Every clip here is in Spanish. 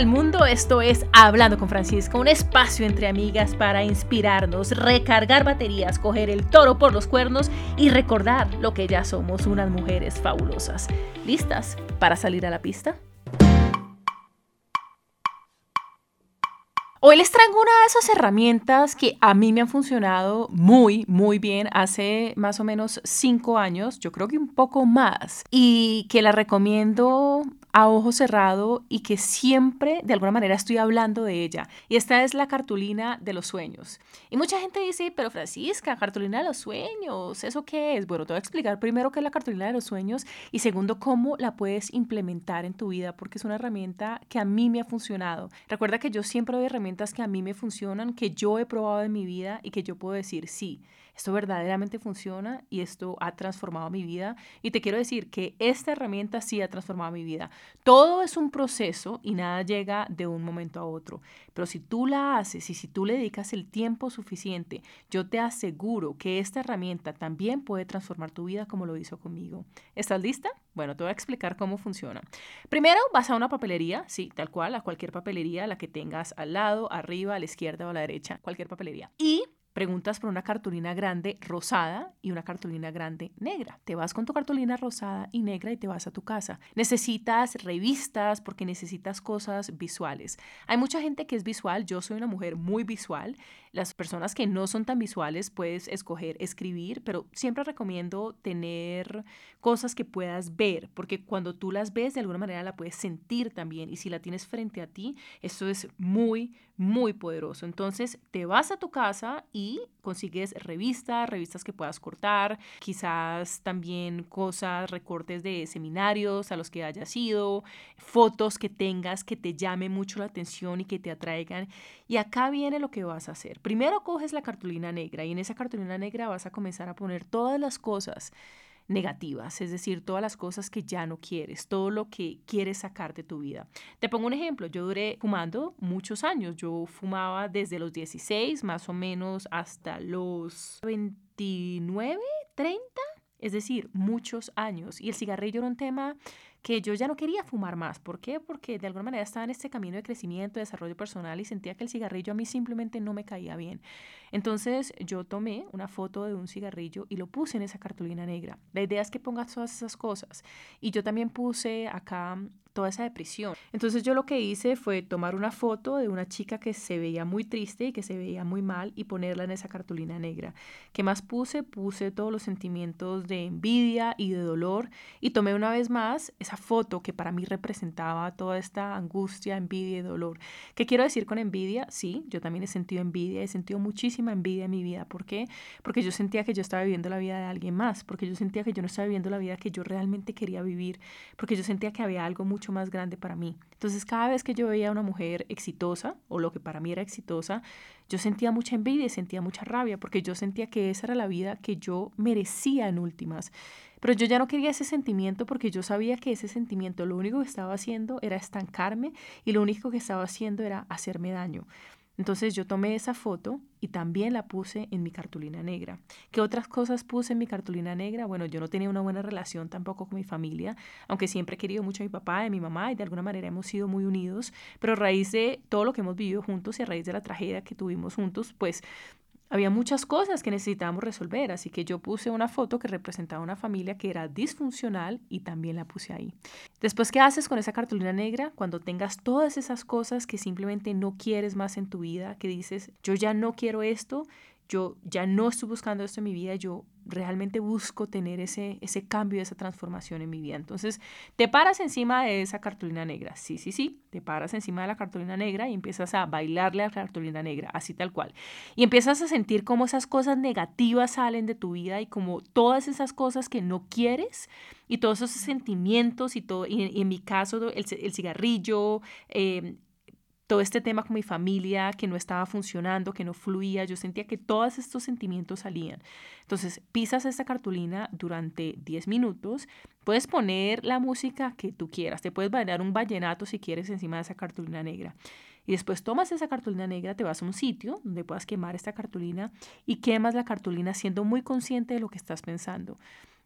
el mundo, esto es Hablando con Francisca, un espacio entre amigas para inspirarnos, recargar baterías, coger el toro por los cuernos y recordar lo que ya somos unas mujeres fabulosas. ¿Listas para salir a la pista? Hoy les traigo una de esas herramientas que a mí me han funcionado muy, muy bien hace más o menos cinco años, yo creo que un poco más, y que la recomiendo a ojo cerrado y que siempre de alguna manera estoy hablando de ella. Y esta es la cartulina de los sueños. Y mucha gente dice, pero Francisca, cartulina de los sueños, ¿eso qué es? Bueno, te voy a explicar primero qué es la cartulina de los sueños y segundo cómo la puedes implementar en tu vida porque es una herramienta que a mí me ha funcionado. Recuerda que yo siempre doy herramientas que a mí me funcionan, que yo he probado en mi vida y que yo puedo decir, sí, esto verdaderamente funciona y esto ha transformado mi vida. Y te quiero decir que esta herramienta sí ha transformado mi vida. Todo es un proceso y nada llega de un momento a otro. Pero si tú la haces y si tú le dedicas el tiempo suficiente, yo te aseguro que esta herramienta también puede transformar tu vida como lo hizo conmigo. ¿Estás lista? Bueno, te voy a explicar cómo funciona. Primero vas a una papelería, sí, tal cual, a cualquier papelería, la que tengas al lado, arriba, a la izquierda o a la derecha, cualquier papelería. Y preguntas por una cartulina grande rosada y una cartulina grande negra. Te vas con tu cartulina rosada y negra y te vas a tu casa. Necesitas revistas porque necesitas cosas visuales. Hay mucha gente que es visual, yo soy una mujer muy visual. Las personas que no son tan visuales puedes escoger escribir, pero siempre recomiendo tener cosas que puedas ver, porque cuando tú las ves de alguna manera la puedes sentir también y si la tienes frente a ti, eso es muy, muy poderoso. Entonces te vas a tu casa y consigues revistas, revistas que puedas cortar, quizás también cosas, recortes de seminarios a los que hayas ido, fotos que tengas que te llame mucho la atención y que te atraigan. Y acá viene lo que vas a hacer. Primero coges la cartulina negra y en esa cartulina negra vas a comenzar a poner todas las cosas negativas, es decir, todas las cosas que ya no quieres, todo lo que quieres sacar de tu vida. Te pongo un ejemplo, yo duré fumando muchos años, yo fumaba desde los 16 más o menos hasta los 29, 30, es decir, muchos años. Y el cigarrillo era un tema que yo ya no quería fumar más. ¿Por qué? Porque de alguna manera estaba en este camino de crecimiento, de desarrollo personal y sentía que el cigarrillo a mí simplemente no me caía bien. Entonces yo tomé una foto de un cigarrillo y lo puse en esa cartulina negra. La idea es que pongas todas esas cosas. Y yo también puse acá toda esa depresión. Entonces yo lo que hice fue tomar una foto de una chica que se veía muy triste y que se veía muy mal y ponerla en esa cartulina negra. ¿Qué más puse? Puse todos los sentimientos de envidia y de dolor y tomé una vez más esa foto que para mí representaba toda esta angustia, envidia y dolor. ¿Qué quiero decir con envidia? Sí, yo también he sentido envidia, he sentido muchísima envidia en mi vida. ¿Por qué? Porque yo sentía que yo estaba viviendo la vida de alguien más, porque yo sentía que yo no estaba viviendo la vida que yo realmente quería vivir, porque yo sentía que había algo mucho más grande para mí. Entonces cada vez que yo veía a una mujer exitosa, o lo que para mí era exitosa, yo sentía mucha envidia y sentía mucha rabia, porque yo sentía que esa era la vida que yo merecía en últimas. Pero yo ya no quería ese sentimiento porque yo sabía que ese sentimiento lo único que estaba haciendo era estancarme y lo único que estaba haciendo era hacerme daño. Entonces yo tomé esa foto y también la puse en mi cartulina negra. ¿Qué otras cosas puse en mi cartulina negra? Bueno, yo no tenía una buena relación tampoco con mi familia, aunque siempre he querido mucho a mi papá y a mi mamá y de alguna manera hemos sido muy unidos, pero a raíz de todo lo que hemos vivido juntos y a raíz de la tragedia que tuvimos juntos, pues había muchas cosas que necesitábamos resolver, así que yo puse una foto que representaba una familia que era disfuncional y también la puse ahí. Después, ¿qué haces con esa cartulina negra? Cuando tengas todas esas cosas que simplemente no quieres más en tu vida, que dices, yo ya no quiero esto, yo ya no estoy buscando esto en mi vida, yo realmente busco tener ese, ese cambio, esa transformación en mi vida. Entonces, te paras encima de esa cartulina negra. Sí, sí, sí, te paras encima de la cartulina negra y empiezas a bailarle a la cartulina negra, así tal cual. Y empiezas a sentir cómo esas cosas negativas salen de tu vida y como todas esas cosas que no quieres y todos esos sentimientos y todo, y, en mi caso, el, el cigarrillo, eh, todo este tema con mi familia que no estaba funcionando, que no fluía, yo sentía que todos estos sentimientos salían. Entonces, pisas esta cartulina durante 10 minutos, puedes poner la música que tú quieras, te puedes bailar un vallenato si quieres encima de esa cartulina negra. Y después tomas esa cartulina negra, te vas a un sitio donde puedas quemar esta cartulina y quemas la cartulina siendo muy consciente de lo que estás pensando.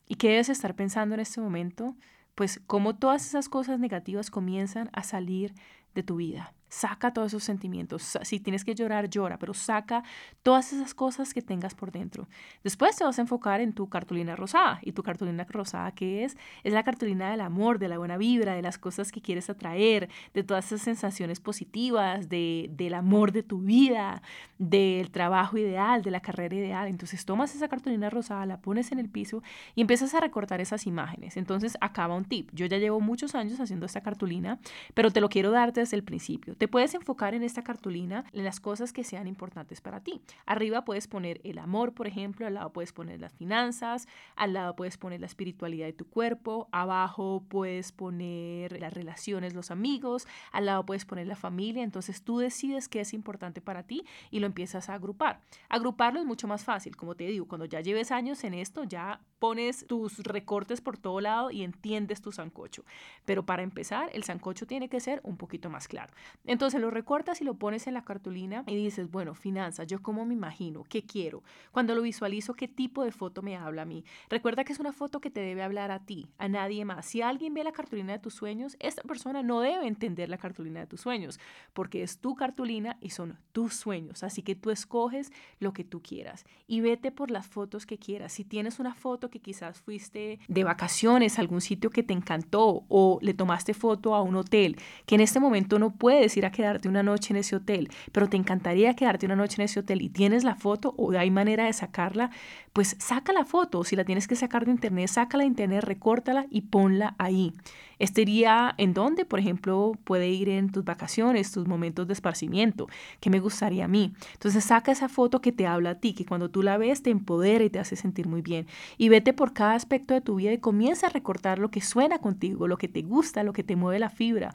¿Y qué debes estar pensando en este momento? Pues cómo todas esas cosas negativas comienzan a salir de tu vida. Saca todos esos sentimientos. Si tienes que llorar, llora, pero saca todas esas cosas que tengas por dentro. Después te vas a enfocar en tu cartulina rosada. ¿Y tu cartulina rosada qué es? Es la cartulina del amor, de la buena vibra, de las cosas que quieres atraer, de todas esas sensaciones positivas, de, del amor de tu vida, del trabajo ideal, de la carrera ideal. Entonces tomas esa cartulina rosada, la pones en el piso y empiezas a recortar esas imágenes. Entonces acaba un tip. Yo ya llevo muchos años haciendo esta cartulina, pero te lo quiero dar desde el principio te puedes enfocar en esta cartulina en las cosas que sean importantes para ti. Arriba puedes poner el amor, por ejemplo, al lado puedes poner las finanzas, al lado puedes poner la espiritualidad de tu cuerpo, abajo puedes poner las relaciones, los amigos, al lado puedes poner la familia, entonces tú decides qué es importante para ti y lo empiezas a agrupar. Agruparlo es mucho más fácil, como te digo, cuando ya lleves años en esto, ya pones tus recortes por todo lado y entiendes tu sancocho. Pero para empezar, el sancocho tiene que ser un poquito más claro. Entonces lo recortas y lo pones en la cartulina y dices, bueno, finanzas, yo cómo me imagino, qué quiero. Cuando lo visualizo, qué tipo de foto me habla a mí. Recuerda que es una foto que te debe hablar a ti, a nadie más. Si alguien ve la cartulina de tus sueños, esta persona no debe entender la cartulina de tus sueños, porque es tu cartulina y son tus sueños. Así que tú escoges lo que tú quieras y vete por las fotos que quieras. Si tienes una foto que quizás fuiste de vacaciones a algún sitio que te encantó o le tomaste foto a un hotel que en este momento no puedes ir a quedarte una noche en ese hotel, pero te encantaría quedarte una noche en ese hotel y tienes la foto o hay manera de sacarla, pues saca la foto. Si la tienes que sacar de internet, sácala de internet, recórtala y ponla ahí. Este iría en donde, por ejemplo, puede ir en tus vacaciones, tus momentos de esparcimiento, que me gustaría a mí. Entonces saca esa foto que te habla a ti, que cuando tú la ves te empodera y te hace sentir muy bien. Y vete por cada aspecto de tu vida y comienza a recortar lo que suena contigo, lo que te gusta, lo que te mueve la fibra.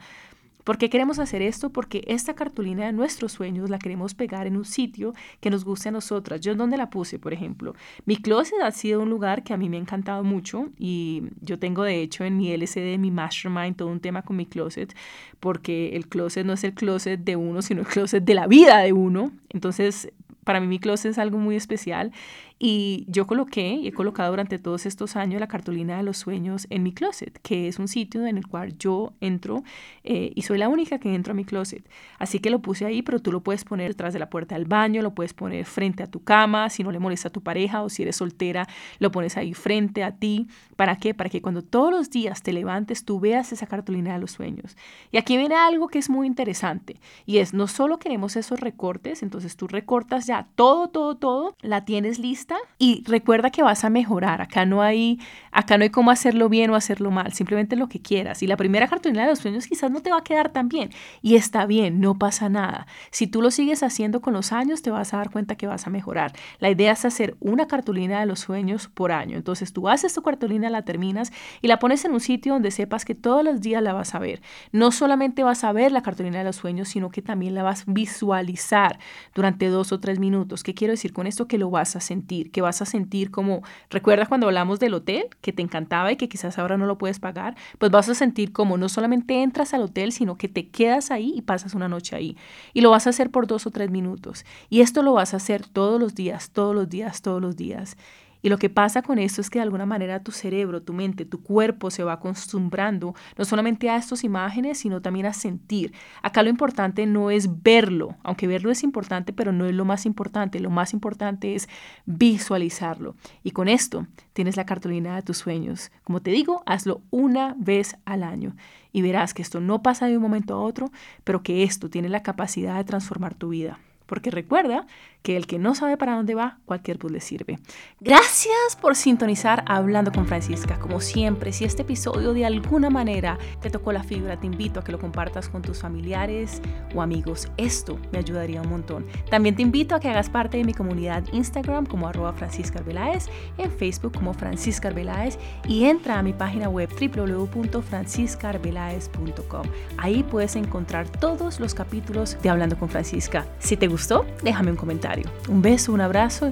¿Por qué queremos hacer esto? Porque esta cartulina de nuestros sueños la queremos pegar en un sitio que nos guste a nosotras. Yo en donde la puse, por ejemplo. Mi closet ha sido un lugar que a mí me ha encantado mucho y yo tengo de hecho en mi LCD, mi mastermind, todo un tema con mi closet, porque el closet no es el closet de uno, sino el closet de la vida de uno. Entonces, para mí mi closet es algo muy especial y yo coloqué y he colocado durante todos estos años la cartulina de los sueños en mi closet, que es un sitio en el cual yo entro eh, y soy la única que entro a mi closet. Así que lo puse ahí, pero tú lo puedes poner detrás de la puerta del baño, lo puedes poner frente a tu cama, si no le molesta a tu pareja o si eres soltera, lo pones ahí frente a ti. ¿Para qué? Para que cuando todos los días te levantes, tú veas esa cartulina de los sueños. Y aquí viene algo que es muy interesante y es, no solo queremos esos recortes, entonces tú recortas ya todo, todo, todo, la tienes lista y recuerda que vas a mejorar. Acá no hay, acá no hay cómo hacerlo bien o hacerlo mal, simplemente lo que quieras. Y la primera cartulina de los sueños quizás no te va a quedar tan bien y está bien, no pasa nada. Si tú lo sigues haciendo con los años, te vas a dar cuenta que vas a mejorar. La idea es hacer una cartulina de los sueños por año. Entonces tú haces tu cartulina, la terminas y la pones en un sitio donde sepas que todos los días la vas a ver. No solamente vas a ver la cartulina de los sueños, sino que también la vas a visualizar durante dos o tres minutos. ¿Qué quiero decir con esto? Que lo vas a sentir que vas a sentir como, ¿recuerdas cuando hablamos del hotel que te encantaba y que quizás ahora no lo puedes pagar? Pues vas a sentir como no solamente entras al hotel, sino que te quedas ahí y pasas una noche ahí. Y lo vas a hacer por dos o tres minutos. Y esto lo vas a hacer todos los días, todos los días, todos los días. Y lo que pasa con esto es que de alguna manera tu cerebro, tu mente, tu cuerpo se va acostumbrando no solamente a estas imágenes, sino también a sentir. Acá lo importante no es verlo, aunque verlo es importante, pero no es lo más importante. Lo más importante es visualizarlo. Y con esto tienes la cartulina de tus sueños. Como te digo, hazlo una vez al año y verás que esto no pasa de un momento a otro, pero que esto tiene la capacidad de transformar tu vida. Porque recuerda que el que no sabe para dónde va, cualquier bus le sirve. Gracias por sintonizar Hablando con Francisca. Como siempre, si este episodio de alguna manera te tocó la fibra, te invito a que lo compartas con tus familiares o amigos. Esto me ayudaría un montón. También te invito a que hagas parte de mi comunidad Instagram como arroba Francisca Arbeláez, en Facebook como Francisca Arbeláez y entra a mi página web www.franciscaarbelaez.com. Ahí puedes encontrar todos los capítulos de Hablando con Francisca. Si te gustó, déjame un comentario. Un beso, un abrazo,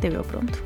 te veo pronto.